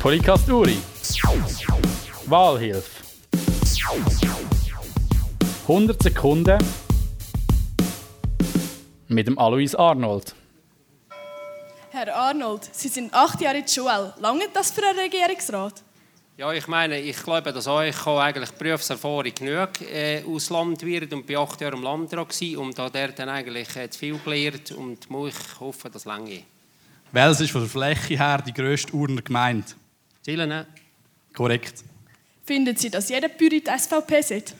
Polycasturi. Wahlhilfe. 100 Sekunden mit dem Alois Arnold. Herr Arnold, Sie sind acht Jahre in der Schule. Lange das für einen Regierungsrat? Ja, ich meine, ich glaube, dass euch eigentlich Berufserfahrung genug äh, aus Landwirt und bei acht Jahren im Landrat war und da der dann eigentlich äh, zu viel gelernt und muss ich hoffen, dass es lange Wels ist von der Fläche her die grösste Urner Gemeinde. Zielen, ne? Korrekt. Finden Sie, dass jeder Bürger die SVP sieht?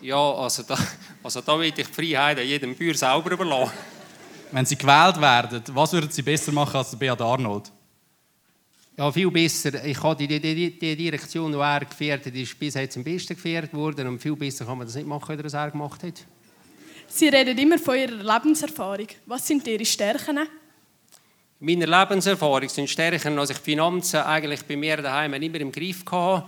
Ja, also da, also da will ich die Freiheit an jedem Bauer selber überlassen. Wenn Sie gewählt werden, was würden Sie besser machen als der Beat Arnold? Ja, viel besser. Ich habe die, die, die Direktion, die er geführt hat, ist bis jetzt am besten geführt worden und viel besser kann man das nicht machen, als er gemacht hat. Sie reden immer von Ihrer Lebenserfahrung. Was sind Ihre Stärken? Meine Lebenserfahrung sind stärker, als ich die Finanzen eigentlich bei mir daheim immer im Griff hatte.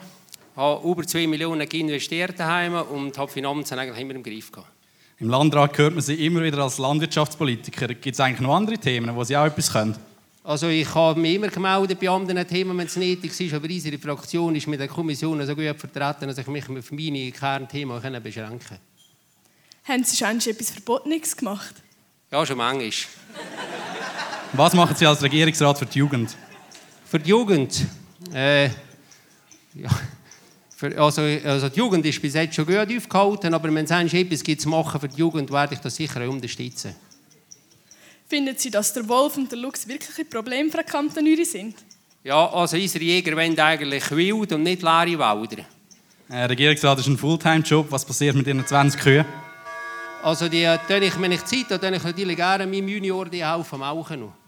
Ich habe über 2 Millionen investiert daheim und habe die Finanzen eigentlich immer im Griff gehabt. Im Landrat hört man Sie immer wieder als Landwirtschaftspolitiker. Gibt es eigentlich noch andere Themen, wo Sie auch etwas können? Also ich habe mich immer gemeldet bei anderen Themen, wenn es nötig ist, aber unsere Fraktion ist mit der Kommission so gut vertreten, dass ich mich auf meine Kernthemen beschränken kann. Haben Sie schon etwas Verbotenes gemacht? Ja, schon manchmal. Was machen Sie als Regierungsrat für die Jugend? Für die Jugend? Äh, ja. Für, also, also die Jugend ist bis jetzt schon gut aufgehalten, aber wenn es etwas gibt zu machen für die Jugend, werde ich das sicher auch unterstützen. Finden Sie, dass der Wolf und der Luchs wirklich ein Problem für den Kanton Uri sind? Ja, also unsere Jäger wollen eigentlich wild und nicht leere Wälder. Äh, Regierungsrat ist ein Fulltime-Job. Was passiert mit Ihren 20 Kühen? Also die, ich, wenn ich Zeit habe, dann ich natürlich gerne meinem Junior die helfen, melken.